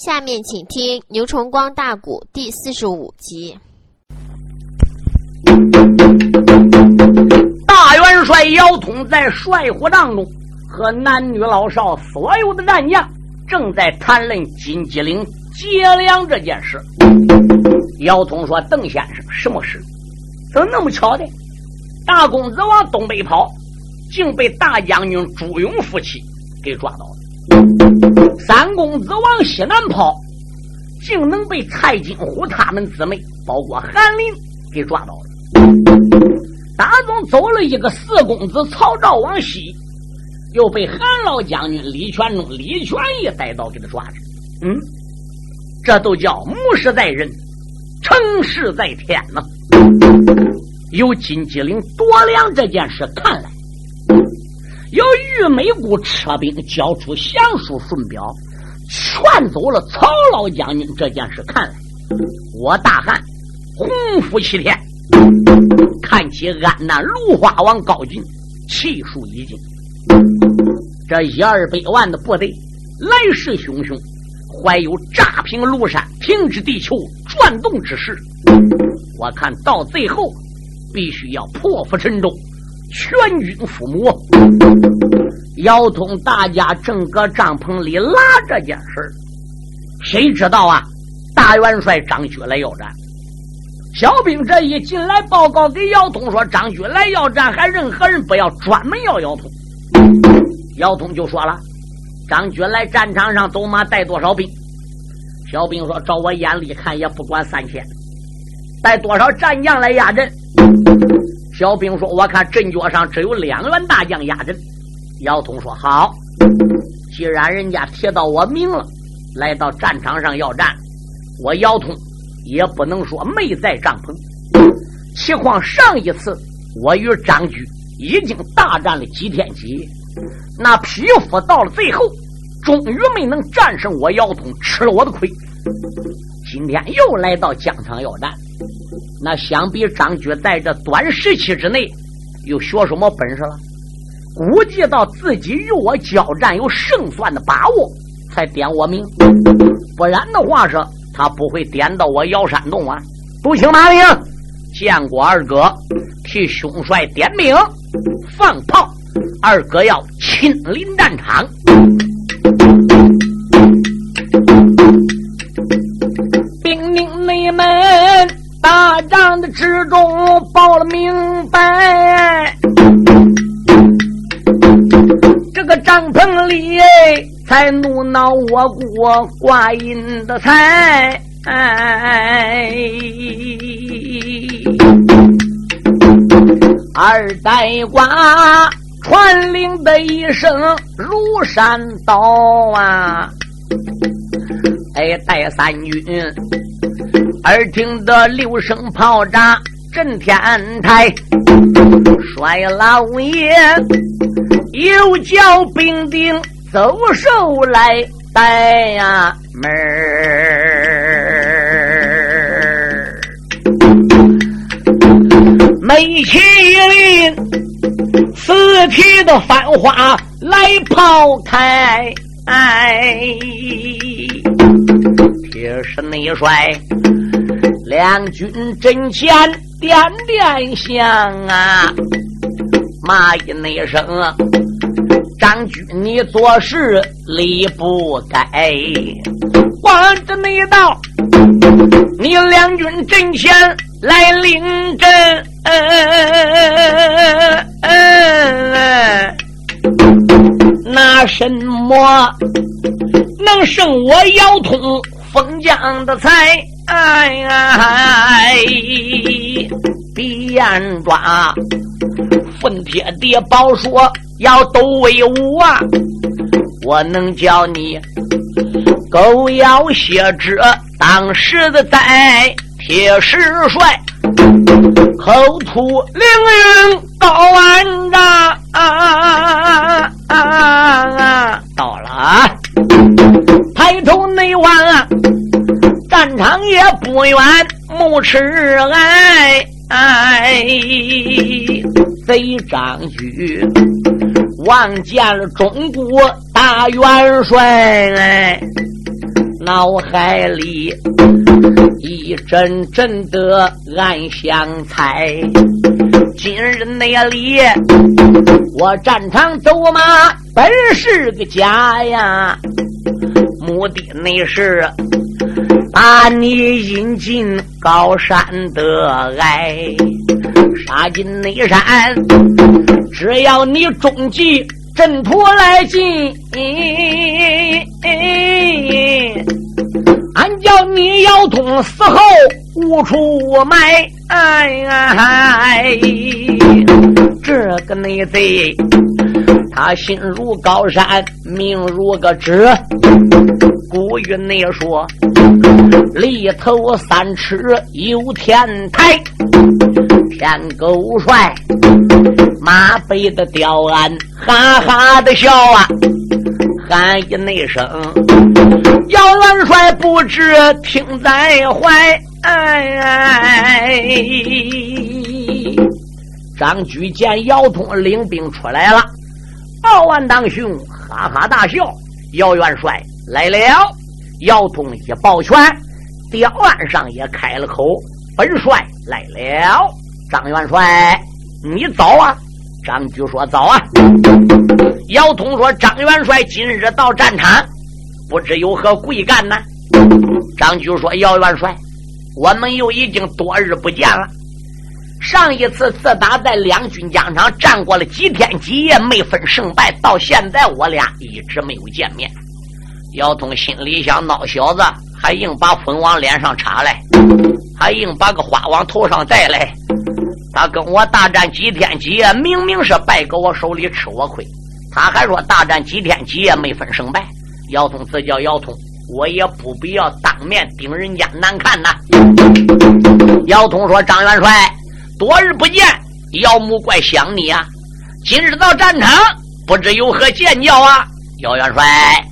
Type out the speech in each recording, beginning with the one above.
下面请听牛崇光大鼓第四十五集。大元帅姚通在帅府帐中，和男女老少所有的战将正在谈论金鸡岭劫粮这件事。姚通说：“邓先生，什么事？怎么那么巧的？大公子往东北跑，竟被大将军朱勇夫妻给抓到了；三公子往西南跑，竟能被蔡金虎他们姊妹，包括韩林给抓到了。”打总走了一个四公子曹昭往西，又被韩老将军李全忠、李全义带到给他抓着。嗯，这都叫谋事在人，成事在天呐。由金鸡岭夺粮这件事看来，由玉美姑撤兵交出降书顺表，劝走了曹老将军这件事看来，我大汉洪福齐天。看起安南芦花王高进气数已尽，这一二百万的部队来势汹汹，怀有炸平庐山、停止地球转动之势。我看到最后，必须要破釜沉舟，全军覆没。姚通大家正搁帐篷里拉这件事谁知道啊？大元帅张学来要战。小兵这一进来，报告给姚通说：“张军来要战，还任何人不要专门要姚通。”姚通就说了：“张军来战场上，走马带多少兵？”小兵说：“照我眼里看，也不管三千。带多少战将来压阵？”小兵说：“我看阵脚上只有两员大将压阵。”姚通说：“好，既然人家提到我名了，来到战场上要战，我姚通。”也不能说没在帐篷，情况上一次我与张居已经大战了几天几夜，那匹夫到了最后，终于没能战胜我姚通，吃了我的亏。今天又来到疆场要战，那想必张居在这短时期之内又学什么本事了？估计到自己与我交战有胜算的把握，才点我名，不然的话是。他不会点到我瑶山洞啊！不请马明，见过二哥，替兄帅点名放炮。二哥要亲临战场，之中报了明白，这个帐篷里。才怒恼我国挂印的财，二代瓜传令的一声如山倒啊！哎，带三军，耳听得六声炮炸震天台，帅老爷又叫兵丁。走手来带呀门儿，美其林四体的繁花来抛开，铁石内帅两军阵前点点响啊，骂一那声。张军，你做事理不该。管着你到，你两军阵前来领阵，那什么能胜我姚通封疆的才？哎哎鼻眼抓，坟帖叠宝说。要都为武啊！我能教你狗咬血之当时的在铁石帅，口吐凌云高万丈啊！到了啊！抬头内望啊，战场也不远，目赤爱。贼张居望见了中国大元帅，脑海里一阵阵的暗香猜。今日那里我战场走马本是个假呀，目的那是把你引进高山的隘，杀进内山，只要你中计。阵图来进，俺叫你要通死后无处埋。这个内贼，他心如高山，命如个纸。古语内说，里头三尺有天台。天狗帅，马背的吊鞍，哈哈的笑啊，喊一那声，姚元帅不知听在怀。哎张举见姚通领兵出来了，二万当兄哈哈大笑。姚元帅来了，姚通一抱拳，吊鞍上也开了口，本帅来了。张元帅，你早啊！张举说：“早啊。”姚通说：“张元帅今日到战场，不知有何贵干呢？”张举说：“姚元帅，我们又已经多日不见了。上一次自打在两军疆场战过了几天几夜，没分胜败，到现在我俩一直没有见面。”姚通心里想：“孬小子，还硬把粉往脸上插来，还硬把个花往头上戴来。”他跟我大战几天几夜，明明是败搁我手里吃我亏，他还说大战几天几夜没分胜败。姚通自叫姚通，我也不必要当面顶人家难看呐。姚通说：“张元帅，多日不见，姚母怪想你啊。今日到战场，不知有何见教啊？”姚元帅，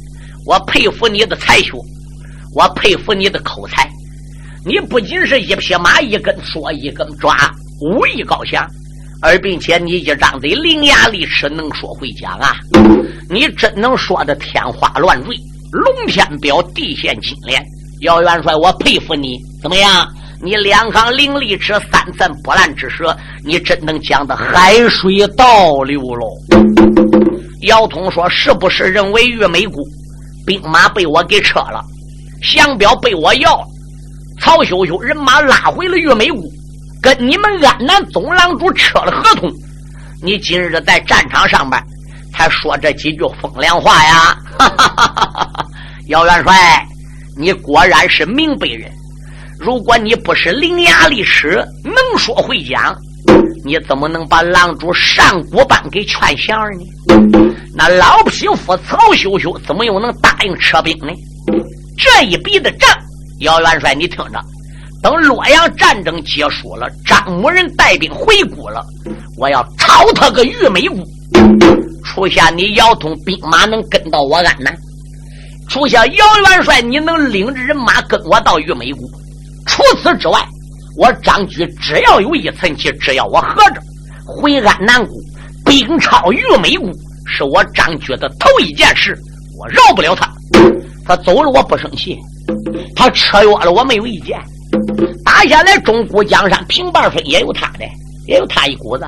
我佩服你的才学，我佩服你的口才，你不仅是一匹马一根说一根抓。武艺高强，而并且你一张嘴伶牙俐齿，能说会讲啊！你真能说的天花乱坠，龙天表，地陷金莲。姚元帅，我佩服你，怎么样？你两行伶俐齿，三寸不烂之舌，你真能讲的海水倒流喽！姚通说：“是不是认为玉梅姑兵马被我给撤了，降表被我要了，曹秀秀人马拉回了玉梅谷？”跟你们安南总郎主扯了合同，你今日在战场上边才说这几句风凉话呀！哈哈哈哈哈！姚元帅，你果然是明白人。如果你不是伶牙俐齿、能说会讲，你怎么能把狼主上古班给劝降呢？那老匹夫曹休休怎么又能答应撤兵呢？这一笔的账，姚元帅，你听着。等洛阳战争结束了，张某人带兵回谷了，我要抄他个玉梅谷。初夏你姚通兵马能跟到我安南，初夏姚元帅你能领着人马跟我到玉梅谷。除此之外，我张举只要有一寸气，只要我合着回安南谷，兵抄玉美谷，是我张举的头一件事，我饶不了他。他走了我不生气，他车约了我没有意见。打下来中古江山平半分也有他的，也有他一股子。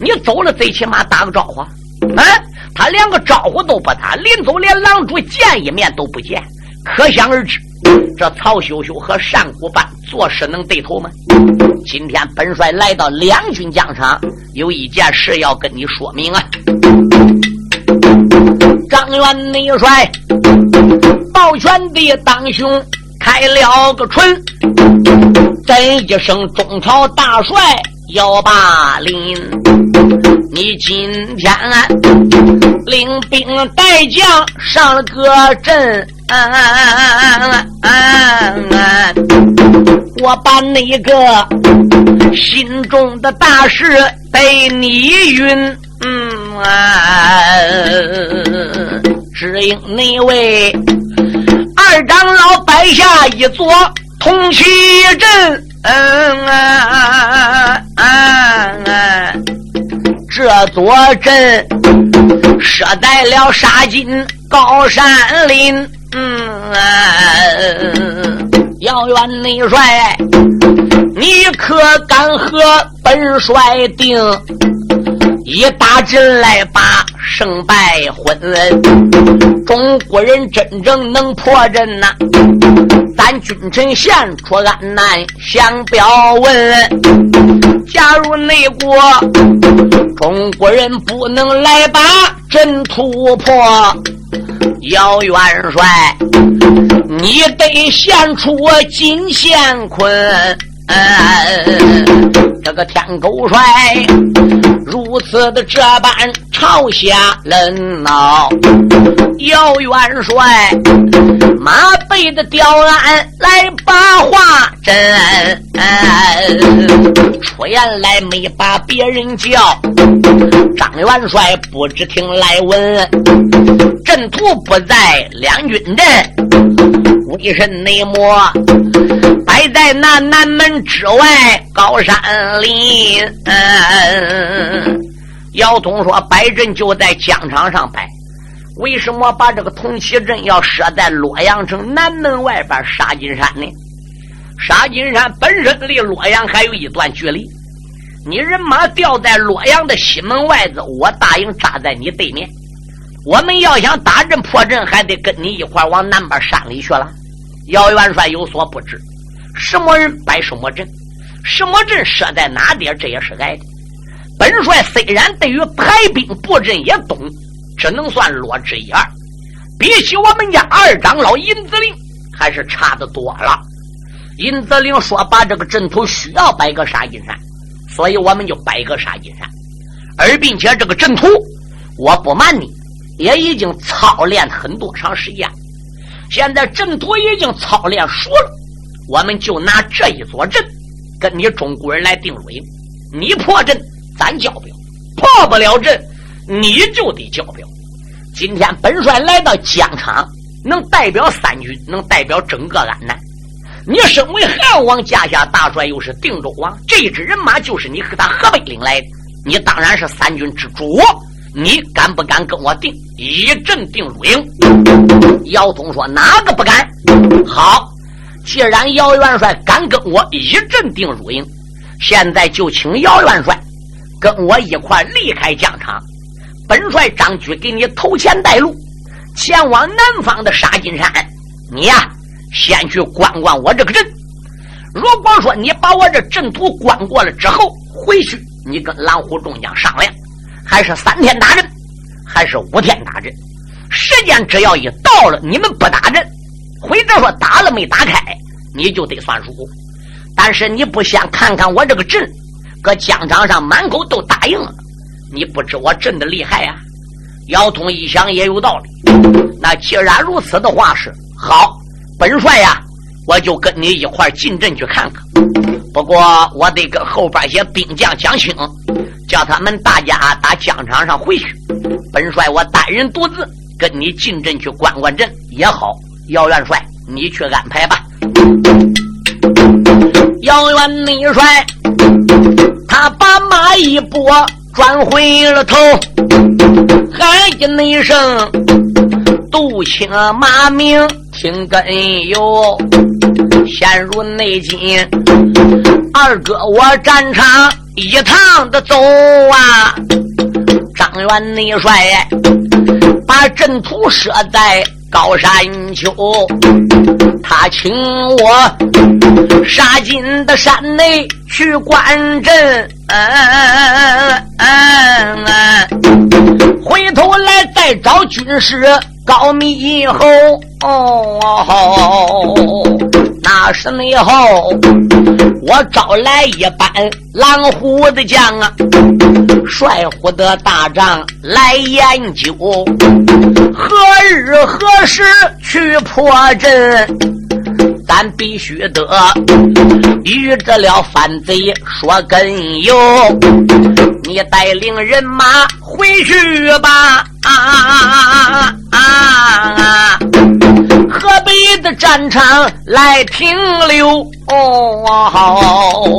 你走了，最起码打个招呼。啊，他连个招呼都不打，临走连狼主见一面都不见，可想而知，这曹秀秀和上古班做事能对头吗？今天本帅来到两军疆场，有一件事要跟你说明啊。张元内帅，抱拳的当胸。开了个春，真一声中朝大帅幺八零，你今天领兵带将上了个阵，我把那个心中的大事对你晕，嗯啊，只因那位。二长老摆下一座铜旗阵，嗯啊啊啊这座镇设在了沙金高山林，嗯啊，姚元内帅，你可敢和本帅定？一打阵来把胜败分，中国人真正能破阵呐！咱君臣献出安南相表问。假如内国中国人不能来把阵突破，姚元帅，你得献出金乾坤。这个天狗帅如此的这般朝下人闹，姚元帅马背的吊鞍来把话真，出言来没把别人叫，张元帅不知听来闻，阵图不在两军阵，为甚内魔在那南门之外高山林？姚通说：“摆阵就在疆场上摆，为什么把这个铜旗阵要设在洛阳城南门外边沙金山呢？沙金山本身离洛阳还有一段距离，你人马调在洛阳的西门外子，我大营扎在你对面。我们要想打阵破阵，还得跟你一块往南边山里去了。”姚元帅有所不知，什么人摆什么阵，什么阵设在哪点，这也是挨的。本帅虽然对于排兵布阵也懂，只能算略知一二，比起我们家二长老尹子陵还是差的多了。尹子陵说把这个阵图需要摆个杀金山，所以我们就摆个杀金山。而并且这个阵图，我不瞒你，也已经操练很多长时间。现在阵图已经操练熟了，我们就拿这一座阵跟你中国人来定输赢。你破阵。咱交表，破不了阵，你就得交表。今天本帅来到疆场，能代表三军，能代表整个安南。你身为汉王家下大帅，又是定州王，这支人马就是你和他河北领来的，你当然是三军之主。你敢不敢跟我定一阵定输赢？姚通说：“哪个不敢？”好，既然姚元帅敢跟我一阵定输赢，现在就请姚元帅。跟我一块离开疆场，本帅张举给你投钱带路，前往南方的沙金山。你呀，先去观观我这个阵。如果说你把我这阵图观过了之后回去，你跟狼虎众将商量，还是三天打阵，还是五天打阵？时间只要一到了，你们不打阵，或者说打了没打开，你就得算输。但是你不先看看我这个阵？搁疆场上满口都答应了，你不知我阵的厉害呀！姚通一想也有道理，那既然如此的话是好，本帅呀，我就跟你一块进阵去看看。不过我得跟后边些兵将讲清，叫他们大家打疆场上回去。本帅我单人独自跟你进阵去观观阵也好。姚元帅，你去安排吧。姚元内帅。他把马一拨，转回了头，喊一声：“杜青马名听根由。”陷入内金，二哥我战场一趟的走啊！张元内帅把阵图设在。高山丘，他请我杀进的山内去观阵，回头来再找军师高密以后，哦。那时内后，我招来一班狼虎的将啊，帅虎的大帐来研究。何日何时去破阵？咱必须得与这了反贼说根由。你带领人马回去吧。啊啊啊！河北的战场来停留。哦，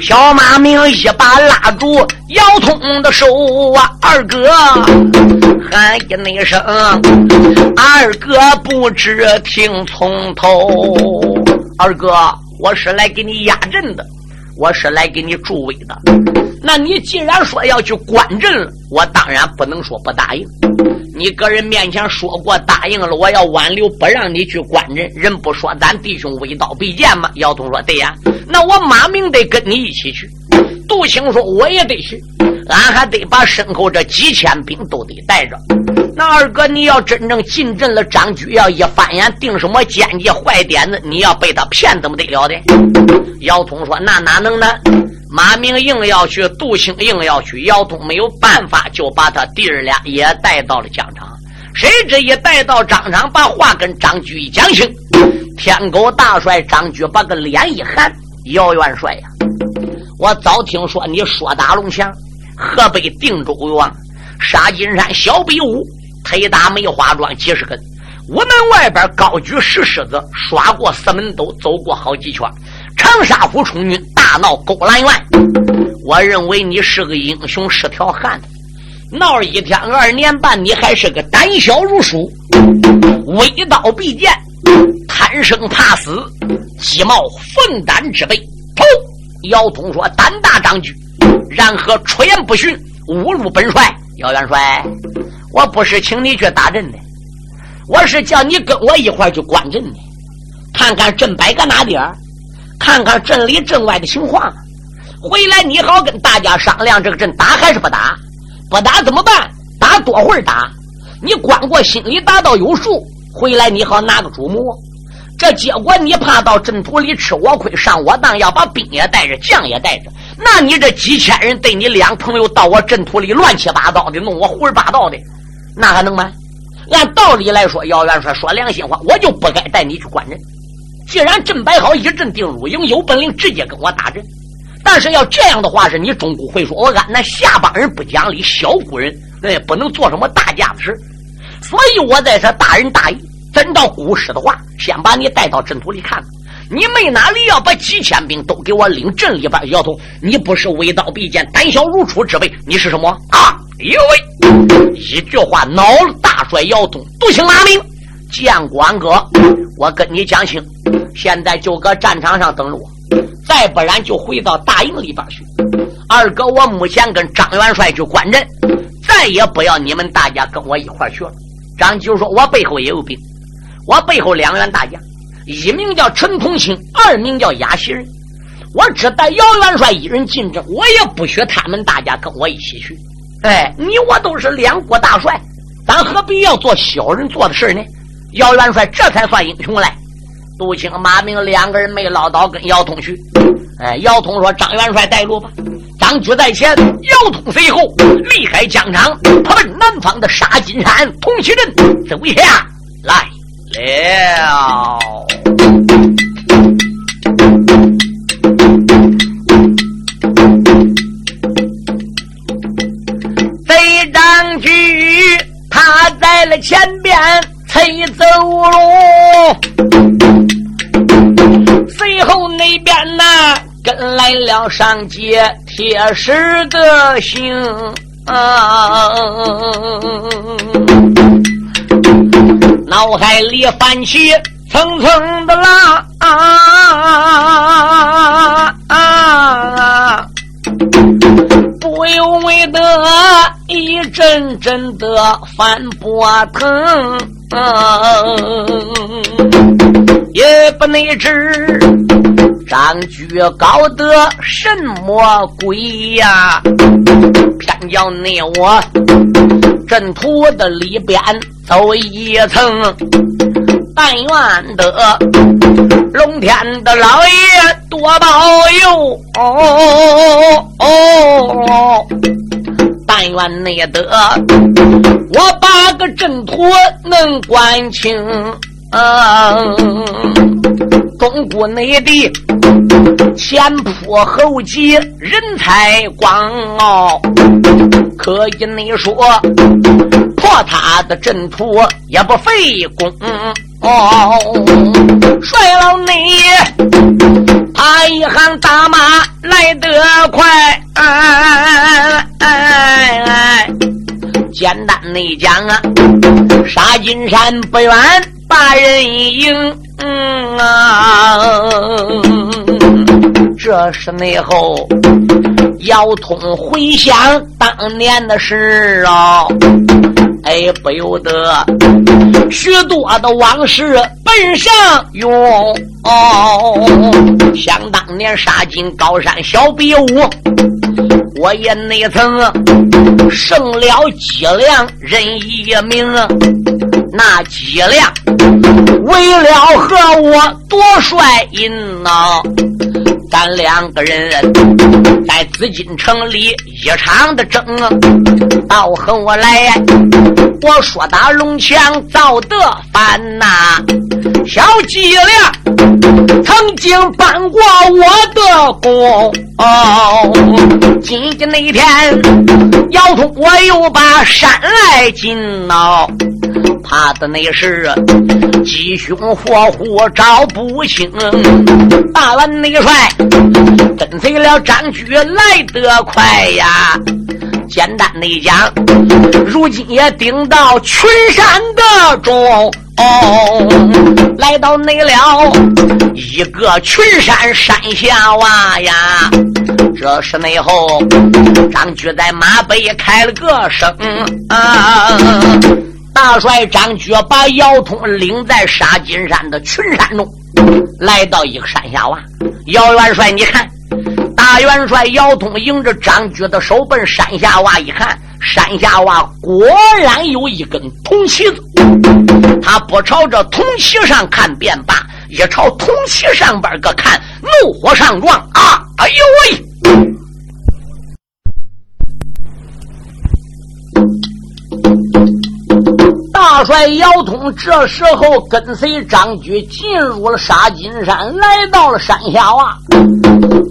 小马明一把拉住姚通的手啊，二哥喊一声，二哥不知听从头。二哥，我是来给你压阵的，我是来给你助威的。那你既然说要去观阵了，我当然不能说不答应。你个人面前说过答应了，我要挽留不让你去观阵，人不说咱弟兄微刀必剑吗？姚通说对呀，那我马明得跟你一起去。杜兴说我也得去。俺还得把身后这几千兵都得带着。那二哥，你要真正进阵了，张举要一翻眼定什么奸计坏点子，你要被他骗，怎么得了的？姚通说：“那哪能呢？马明硬要去，杜兴硬要去，姚通没有办法，就把他弟儿俩也带到了疆场。谁知一带到疆场，把话跟张举一讲清，天狗大帅张举把个脸一寒：“姚元帅呀，我早听说你说打龙翔。”河北定州王沙金山小比武，推打梅花桩几十根，屋门外边高举石狮子，刷过四门斗，走过好几圈，长沙府充军，大闹勾栏院。我认为你是个英雄，是条汉子。闹一天二年半，你还是个胆小如鼠，微刀必剑，贪生怕死，鸡毛凤胆之辈。头姚通说：“胆大张举。”然何出言不逊，侮辱本帅？姚元帅，我不是请你去打阵的，我是叫你跟我一块去观阵的，看看阵摆搁哪点看看镇里镇外的情况。回来你好跟大家商量，这个阵打还是不打？不打怎么办？打多会儿打？你光过心里打到有数，回来你好拿个主谋。这结果你怕到阵图里吃我亏，上我当，要把兵也带着，将也带着。那你这几千人对你两朋友到我阵图里乱七八糟的弄我胡说八道的，那还能吗？按道理来说，姚元帅说良心话，我就不该带你去观阵。既然阵摆好，一阵定入营，有本领直接跟我打阵。但是要这样的话，是你中古会说，我俺那下帮人不讲理，小古人那也不能做什么大架子事。所以我在这大仁大义，真照古时的话，先把你带到阵图里看看。你没哪里要把几千兵都给我领阵里边？姚通，你不是微刀必剑、胆小如鼠之辈，你是什么啊？呦喂！一句话恼了大帅姚通，独行拿命，见官哥，我跟你讲清，现在就搁战场上等着我，再不然就回到大营里边去。二哥，我目前跟张元帅去观阵，再也不要你们大家跟我一块去了。张九说：“我背后也有兵，我背后两员大将。”一名叫陈同清，二名叫亚喜人。我只带姚元帅一人进阵，我也不许他们大家跟我一起去。哎，你我都是两国大帅，咱何必要做小人做的事呢？姚元帅这才算英雄来。杜青、马明两个人没捞到，跟姚通去。哎，姚通说：“张元帅带路吧。”张举在前，姚通随后，离开疆场，他奔南方的沙金山通溪镇走下来。了，贼张举他在了前边一走路，随后那边呢跟来了上街铁石的行啊。脑海里翻起层层的浪，啊啊，不由为得一阵阵的翻波腾，也不内知张居高得什么鬼呀，偏叫你我阵图的里边。走一层，但愿得龙天的老爷多保佑哦哦！但愿内得我把个阵图能观清，中国内地前仆后继人才广哦，可以你说。破他的阵图也不费功，哦帅老你他一行大马来得快，哎哎哎哎简单的讲啊，杀金山不远大人迎啊。这是内后，姚通回想当年的事啊，哎，不由得许多的往事奔上涌哦。想当年杀进高山小比武，我也那曾胜了脊梁人一名。那脊梁为了和我夺帅印呐，咱两个人在紫禁城里一场的争，到后来我说打龙枪造得反呐，小脊梁曾经帮过我的功，今天那天要通我又把山来进呐。怕的那是吉凶祸福找不清，大元内帅跟随了张举来得快呀。简单的讲，如今也顶到群山的中，哦来到那了一个群山山下哇呀。这是内后张举在马背开了个声啊。大帅张觉把姚通领在沙金山的群山中，来到一个山下洼。姚元帅，你看，大元帅姚通迎着张觉的手奔山下洼一看，山下洼果然有一根铜旗子。他不朝着铜旗上看便罢，一朝铜旗上边个看，怒火上撞啊！哎呦喂！大帅姚通这时候跟随张举进入了沙金山，来到了山下洼。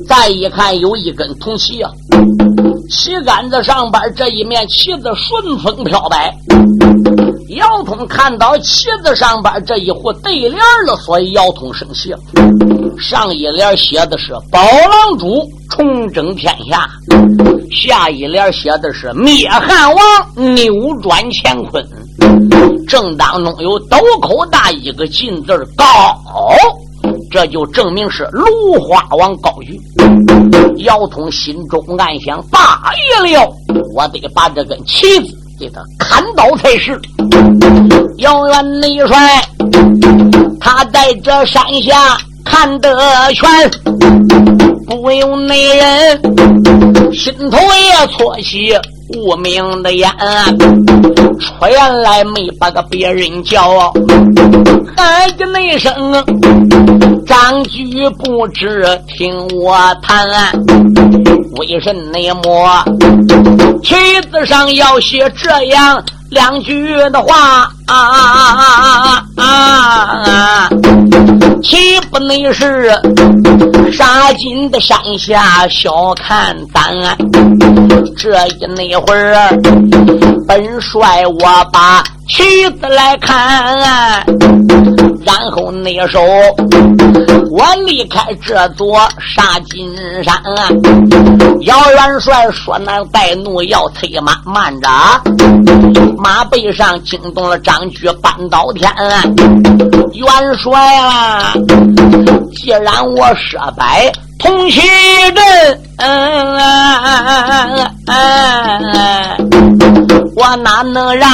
再一看，有一根铜旗啊，旗杆子上边这一面旗子顺风飘摆。姚通看到旗子上边这一户对联了，所以姚通生气了。上一联写的是“宝郎主重整天下”，下一联写的是“灭汉王扭转乾坤”。正当中有斗口大一个金字高，这就证明是芦花王高举。姚通心中暗想：大爷了，我得把这根旗子给他砍倒才是。姚元内帅，他在这山下看得全，不用内人心头也错起。无名的眼，出来没把个别人叫，喊个那声，张举不知听我谈，为什么旗子上要写这样？两句的话啊啊啊啊啊啊！岂不能是杀金的山下小看咱？这一那会儿，本帅我把旗子来看，然后那时候我离开这座杀金山。姚元帅说：“那带怒要催马，慢着。”马背上惊动了张举半刀天，元帅啊！既然我设摆同旗阵，嗯我哪能让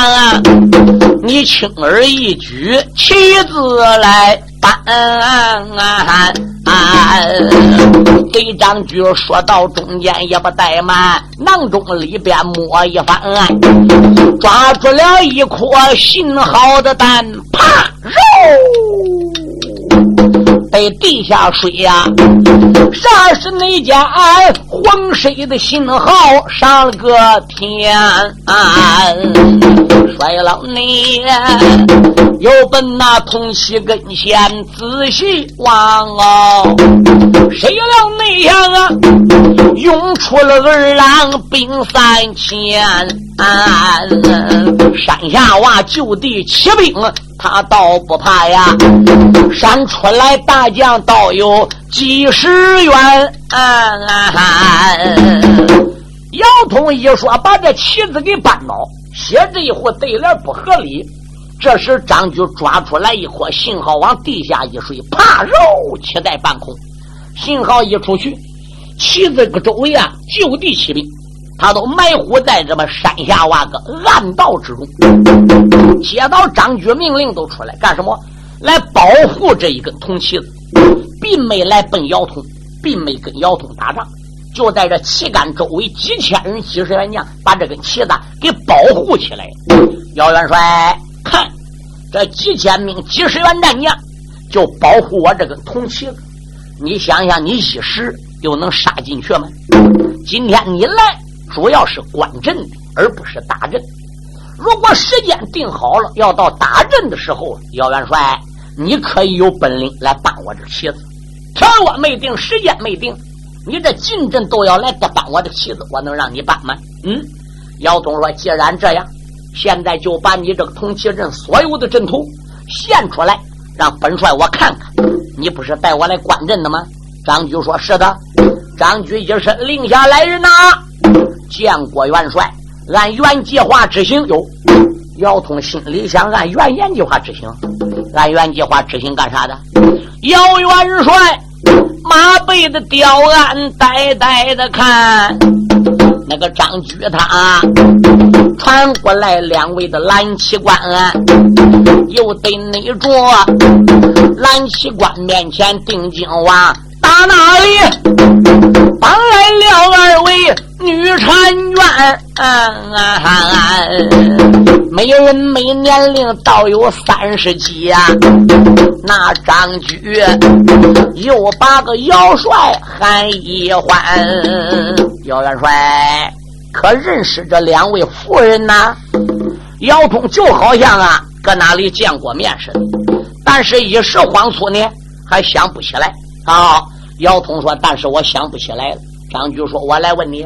你轻而易举旗子来搬？给张举说到中间也不怠慢，囊中里边摸一番，抓住了一颗信号的蛋，啪，肉。在地下水呀，啥是那家黄水的信号上了个天？衰老你又奔那铜旗跟前仔细望哦，谁料那样啊，涌出了二郎兵三千，山下娃就地起兵。他倒不怕呀，山出来大将倒有几十员。姚通一说，把这旗子给搬倒，写这一户对联不合理。这时张举抓出来一颗信号，往地下一摔，啪，肉起在半空。信号一出去，旗子个周围啊，就地起兵，他都埋伏在这么山下挖个暗道之中。接到张举命令，都出来干什么？来保护这一根铜旗子，并没来奔姚通，并没跟姚通打仗，就在这旗杆周围几千人、几十员将，把这根旗子给保护起来。姚元帅看这几千名、几十员战将，就保护我这根铜旗子。你想想，你一时又能杀进去吗？今天你来主要是观阵的，而不是打阵。如果时间定好了，要到打阵的时候，姚元帅。你可以有本领来搬我这旗子，天我没定，时间没定，你这进阵都要来搬我的旗子，我能让你搬吗？嗯，姚东说：“既然这样，现在就把你这个铜旗阵所有的阵图献出来，让本帅我看看。你不是带我来观阵的吗？”张举说：“是的。”张举一声令下来人呐，见过元帅，按原计划执行。有，姚通心里想：按原言计划执行。按原计划执行干啥的？姚元帅马背的吊鞍，呆呆的看那个张举他传过来两位的蓝旗官，又对那着蓝旗官面前定睛望，打哪里？帮来了二位女婵娟。每人每年龄倒有三十几呀，那张举又把个姚帅喊一唤。姚元帅可认识这两位夫人呐？姚通就好像啊，搁哪里见过面似的，但是一时慌促呢，还想不起来。啊，姚通说：“但是我想不起来了。”张举说：“我来问你，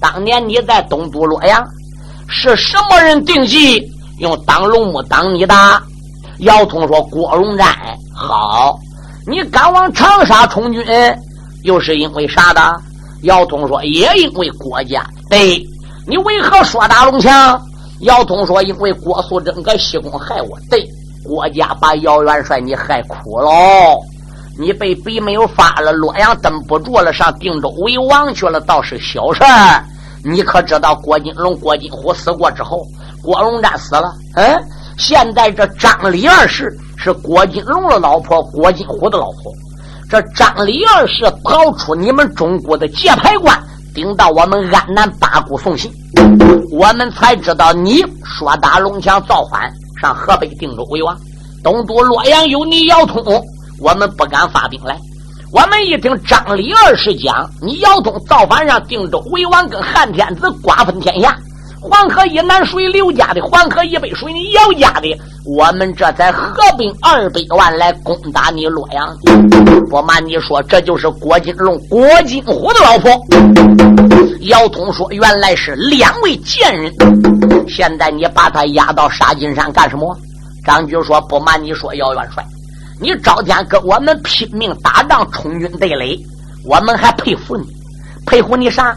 当年你在东都洛阳。”是什么人定计用当龙木挡你的？姚通说：“郭荣占。”好，你赶往长沙充军，又是因为啥的？姚通说：“也因为郭家。”对，你为何说打龙强？姚通说：“因为郭素贞搁西宫害我。”对，郭家把姚元帅你害苦了，你被逼没有发了，洛阳等不住了，上定州为王去了，倒是小事儿。你可知道郭金龙、郭金虎死过之后，郭荣占死了。嗯，现在这张李二世是郭金龙的老婆，郭金虎的老婆。这张李二世跑出你们中国的界牌关，顶到我们安南八股送信，我们才知道你说打龙强造反，上河北定州为王。东都洛阳有你姚通，我们不敢发兵来。我们一听张李二世讲，你姚通造反上定州为王，跟汉天子瓜分天下，黄河以南属于刘家的，黄河以北属于你姚家的，我们这才合兵二百万来攻打你洛阳。不瞒你说，这就是郭金龙、郭金虎的老婆。姚通说：“原来是两位贱人，现在你把他押到沙金山干什么？”张军说：“不瞒你说，姚元帅。”你朝天跟我们拼命打仗，冲军对垒，我们还佩服你，佩服你啥？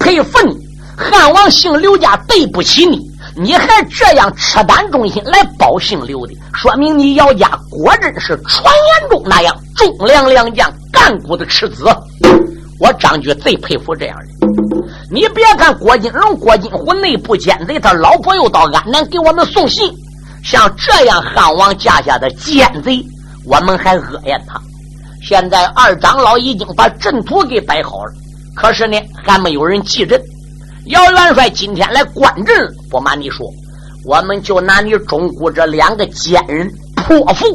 佩服你！汉王姓刘家对不起你，你还这样赤胆忠心来保姓刘的，说明你姚家果真是传言中那样忠良良将、干骨的赤子。我张举最佩服这样人。你别看郭金龙、郭金虎内部奸贼，他老婆又到安南给我们送信，像这样汉王家下的奸贼。我们还恶言他，现在二长老已经把阵图给摆好了，可是呢，还没有人记阵。姚元帅今天来观阵，不瞒你说，我们就拿你中国这两个奸人泼妇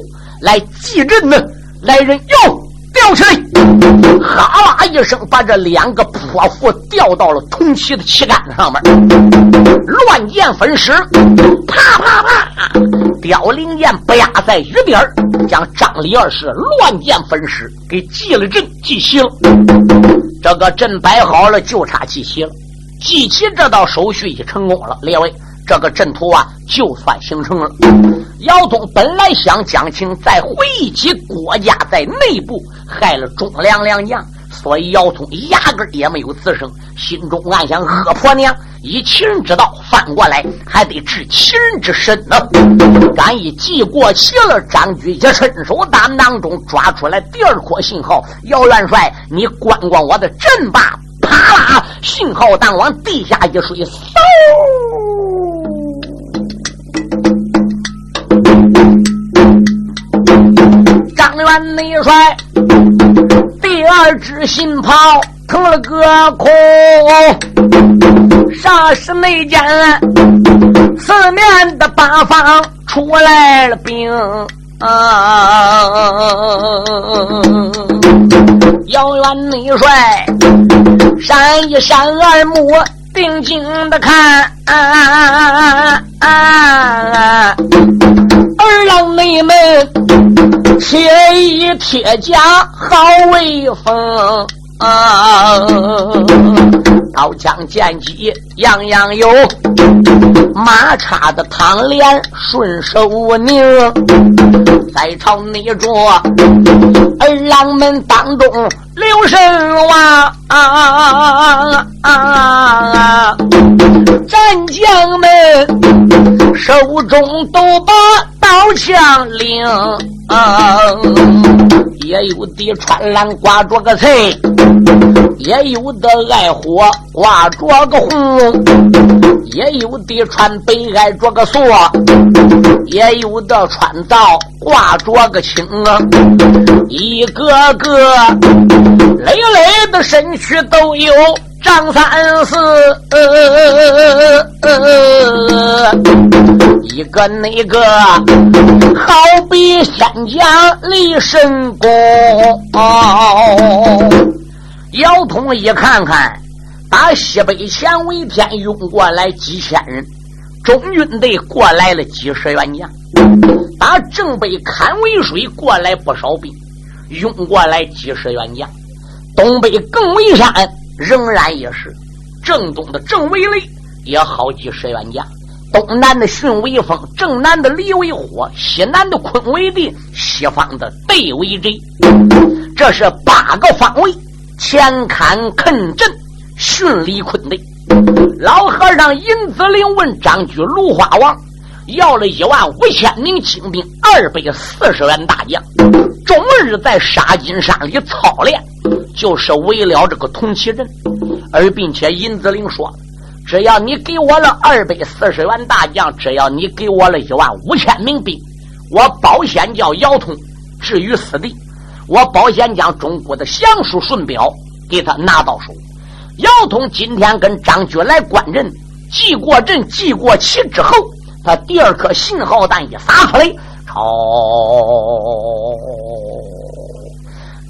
来记阵呢。来人，哟，吊起来！哈啦一声，把这两个泼妇吊到了铜旗的旗杆上面，乱箭分尸，啪啪啪，凋零箭不压在雨边将张李二世乱箭分尸，给记了阵，记齐了。这个阵摆好了，就差记齐了。记齐这道手续已成功了，列位。这个阵图啊，就算形成了。姚通本来想讲清，再回忆起郭家在内部害了忠良良将，所以姚通压根也没有吱声，心中暗想：恶婆娘以其人之道反过来，还得治其人之身呢。敢一记过旗了，张举一伸手，担当中抓出来第二颗信号。姚元帅，你管管我的阵吧！啪啦，信号弹往地下一摔，嗖！张元内帅二支信炮腾了个空，霎时内间，四面的八方出来了兵。遥远内帅闪一闪二目，定睛的看。二郎内门铁衣铁甲好威风啊，刀枪剑戟样样有，马叉的汤脸顺手拧，在朝内着二郎门当中刘神王。战将们手中都把枪领，也有的穿蓝挂着个彩，也有的爱火挂着个红，也有的穿白挨着个锁，也有的穿皂挂着个青，一个个累累的身躯都有。张三四，一个那个好比仙将立神功。姚通一看看，打西北前为天涌过来几千人，中军队过来了几十员将，打正北看渭水过来不少兵，涌过来几十员将，东北更为山。仍然也是正东的正为雷，也好几十员将；东南的巽为风，正南的离为火，西南的坤为地，西方的兑为贼。这是八个方位，前坎艮震，巽离坤兑。老和尚尹子陵问张居芦花王，要了一万五千名精兵，二百四十员大将，终日在沙金山里操练。就是为了这个铜旗阵，而并且尹子陵说：“只要你给我了二百四十员大将，只要你给我了一万五千名兵，我保险叫姚通置于死地，我保险将中国的降书顺表给他拿到手。”姚通今天跟张觉来观阵，记过阵、记过旗之后，他第二颗信号弹一撒出来，朝。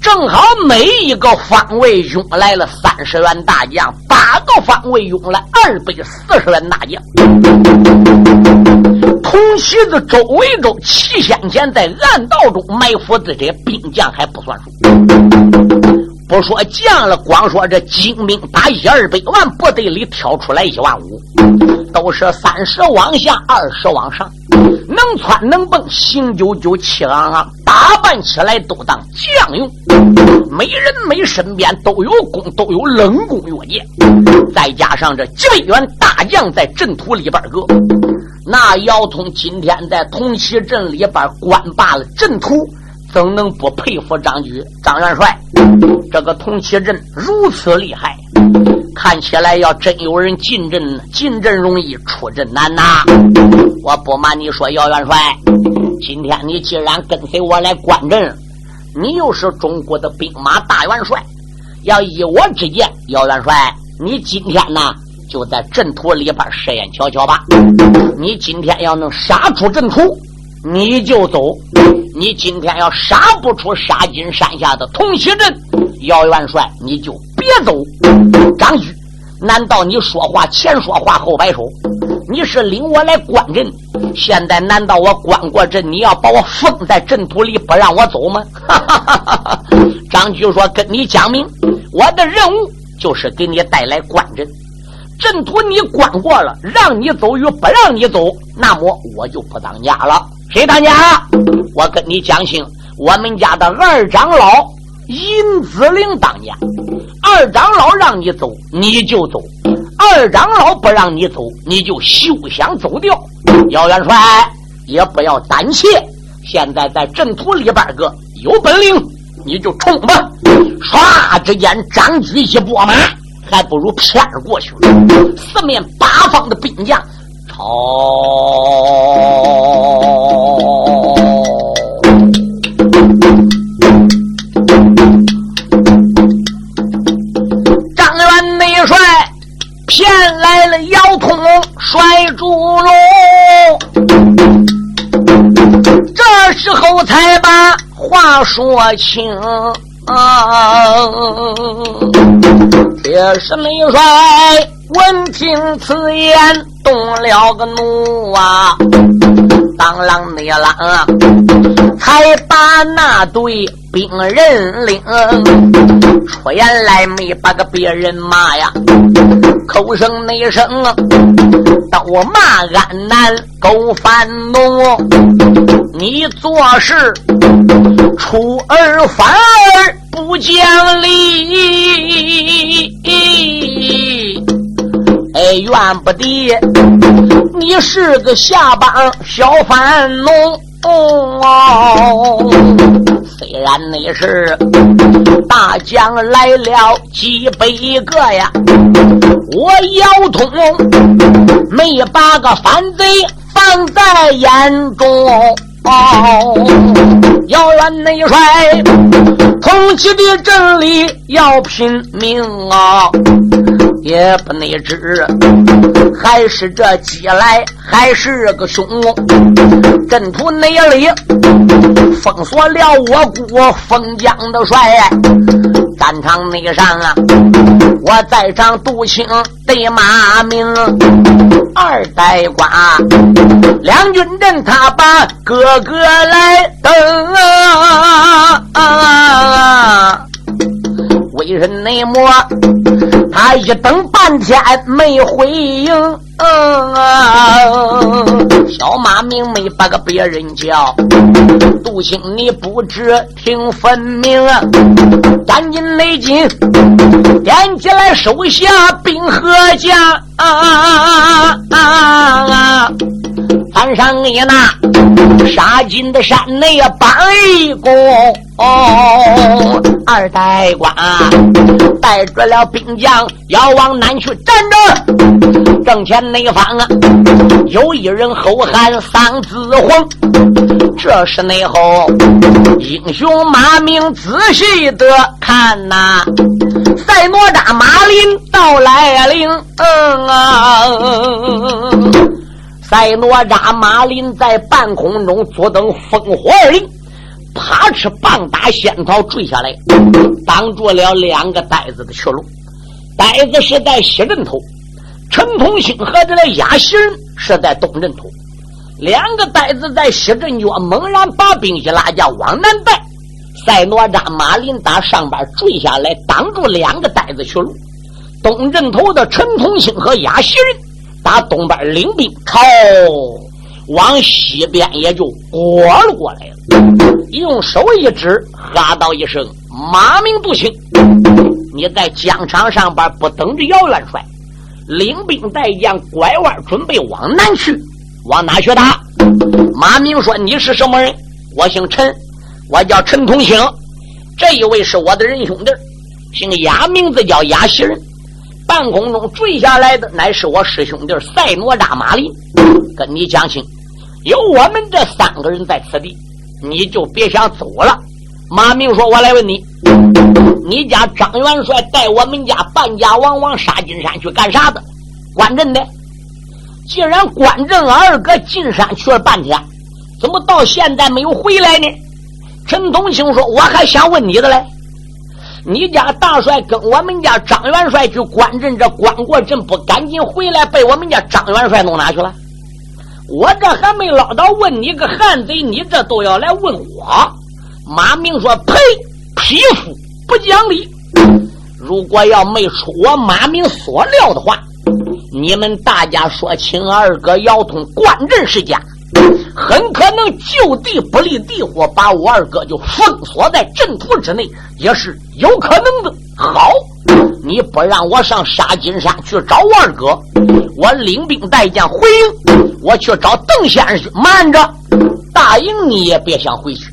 正好每一个方位涌来了三十员大将，八个方位涌来二百四十员大将。铜旗子周围中，七先前在暗道中埋伏的这些兵将还不算数。不说将了，光说这精兵把一二百万部队里挑出来一万五，都是三十往下，二十往上，能窜能蹦，行九九，气昂昂，打扮起来都当将用。每人每身边都有弓，都有冷弓月箭，再加上这几百员大将在阵图里边搁，那姚通今天在铜旗阵里边观罢了阵图。怎能不佩服张举、张元帅？这个铜旗阵如此厉害，看起来要真有人进阵，进阵容易，出阵难呐！我不瞒你说，姚元帅，今天你既然跟随我来观阵，你又是中国的兵马大元帅，要依我之见，姚元帅，你今天呢就在阵图里边试验瞧瞧吧。你今天要能杀出阵图。你就走，你今天要杀不出杀金山下的铜旗阵，姚元帅你就别走。张旭，难道你说话前说话后摆手？你是领我来关阵，现在难道我关过阵，你要把我封在阵图里不让我走吗？哈哈哈哈张旭说：“跟你讲明，我的任务就是给你带来关阵，阵图你关过了，让你走与不让你走，那么我就不当家了。”谁当家？我跟你讲清，我们家的二长老殷子岭当家，二长老让你走你就走，二长老不让你走你就休想走掉。姚元帅也不要胆怯，现在在阵图里边个有本领你就冲吧！唰之间，张举一拨马，还不如片过去了。四面八方的兵将朝。来了姚通甩猪笼，这时候才把话说清。铁石内帅闻听此言，动了个怒啊！当啷的啷，才把那对兵人领出言来，没把个别人骂呀，口声内声都骂俺南狗反奴，你做事出尔反尔不讲理。哎，怨不得你是个下帮小贩哦。虽然你是大将来了几百个呀，我腰痛没把个反贼放在眼中。哦姚元内帅，统起的阵里要拼命啊！也不内知，还是这鸡来还是个凶。阵图内里封锁了我国封疆的帅，战场内上啊，我在场独清得马名。二代官梁军镇，他把哥哥来等啊！为人内么，他一等半天没回应。嗯小马明没把个别人叫，杜兴你不知听分明，赶紧勒紧，点起来手下兵和将。翻上你那杀进的山内把一攻。哦，二代官带着了兵将要往南去站着，正前那方啊，有一人吼喊嗓子红。这是内后英雄马明仔细的看呐，赛哪吒马林到来临，嗯啊，赛哪吒马林在半空中坐等烽火而临。啪哧，棒打仙桃坠下来，挡住了两个呆子的去路。呆子是在西阵头，陈通兴和这个亚西人是在东阵头。两个呆子在西阵角猛然把兵一拉架往南带。赛哪吒马林打上边坠下来，挡住两个呆子去路。东阵头的陈通兴和亚西人打东边领兵靠。往西边也就过了过来了，用手一指，哈道一声：“马明不行，你在疆场上边不等着姚元帅，领兵带将拐弯准备往南去，往哪去打？”马明说：“你是什么人？我姓陈，我叫陈同兴。这一位是我的仁兄弟，姓亚，名字叫亚西人。半空中坠下来的，乃是我师兄弟赛诺扎马林。”跟你讲清，有我们这三个人在此地，你就别想走了。马明说：“我来问你，你家张元帅带我们家半家王往沙金山去干啥的？关阵的。既然关阵二哥进山去了半天，怎么到现在没有回来呢？”陈同兴说：“我还想问你的嘞，你家大帅跟我们家张元帅去关阵，这关过阵不赶紧回来，被我们家张元帅弄哪去了？”我这还没捞到，问你个汉贼，你这都要来问我？马明说：“呸！匹夫不讲理！如果要没出我马明所料的话，你们大家说请二哥姚通观阵是假，很可能就地不立地，火把我二哥就封锁在阵图之内，也是有可能的。好，你不让我上沙金山去找我二哥，我领兵带将回营，我去找邓先生去。慢着，大营你也别想回去。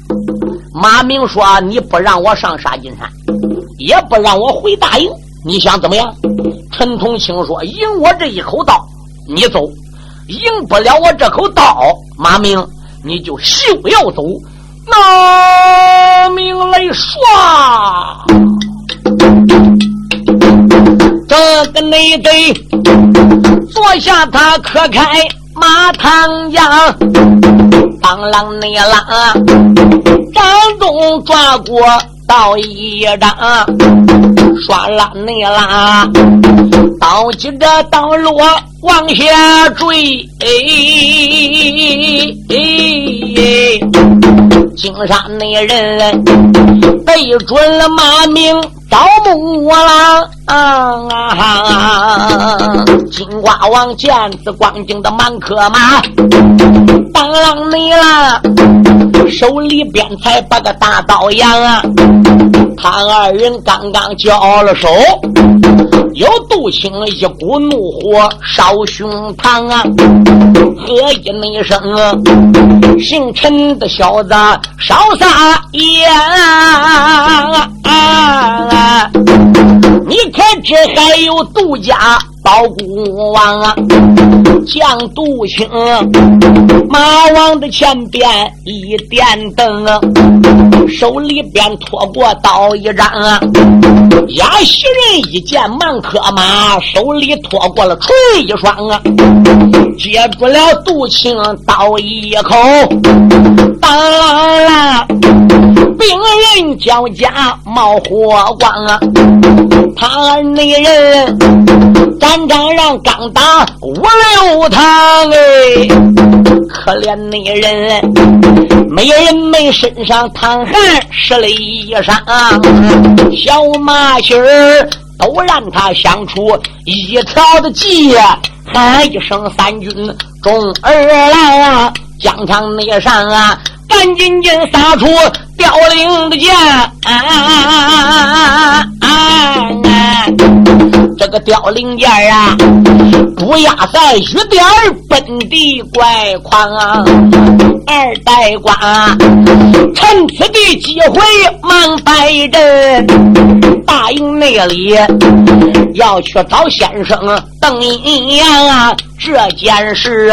马明说：“你不让我上沙金山，也不让我回大营，你想怎么样？”陈同清说：“赢我这一口刀，你走；赢不了我这口刀，马明你就休要走。”那明来唰，这个你得坐下，他可开马唐江，当啷内啷。掌中抓过刀一张，唰啦内啦，刀起这刀落往下坠，金山那人对准了马名招木郎，金瓜王见此光景的满克马，当啷你啦。手里边才把个大刀扬啊！他二人刚刚交了手，有杜青一股怒火烧胸膛啊！喝一那声，姓陈的小子烧啥烟啊？你看这还有杜家。包公王啊，将杜兴，马王的前边一点灯啊，手里边拖过刀一张啊。压西人一见满克马，手里拖过了锤一双啊，接住了杜青刀一口，当啷啷，兵人交加冒火光啊，他那人。战场上刚打五六趟哎，可怜那人，没人没身上淌汗湿了衣裳，小马驹儿都让他想出一条的计，喊一声三军众儿来啊，疆场内上啊，赶紧紧撒出凋零的箭。这个凋零箭啊，不压在雨点本地怪狂啊！二代官，趁此的机会忙摆阵，大营内里要去找先生邓阴阳啊！这件事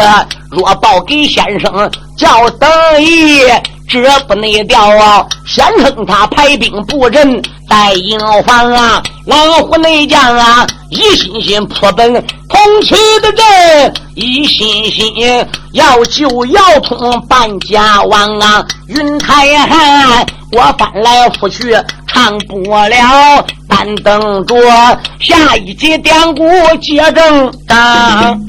说报给先生，叫等一。这不内调啊！先生他排兵布阵在营房啊，老虎内将啊，一心心扑奔同齐的阵，一心心要救姚通半家王啊！云台汉，我翻来覆去唱不了，但等着下一集典故接正当。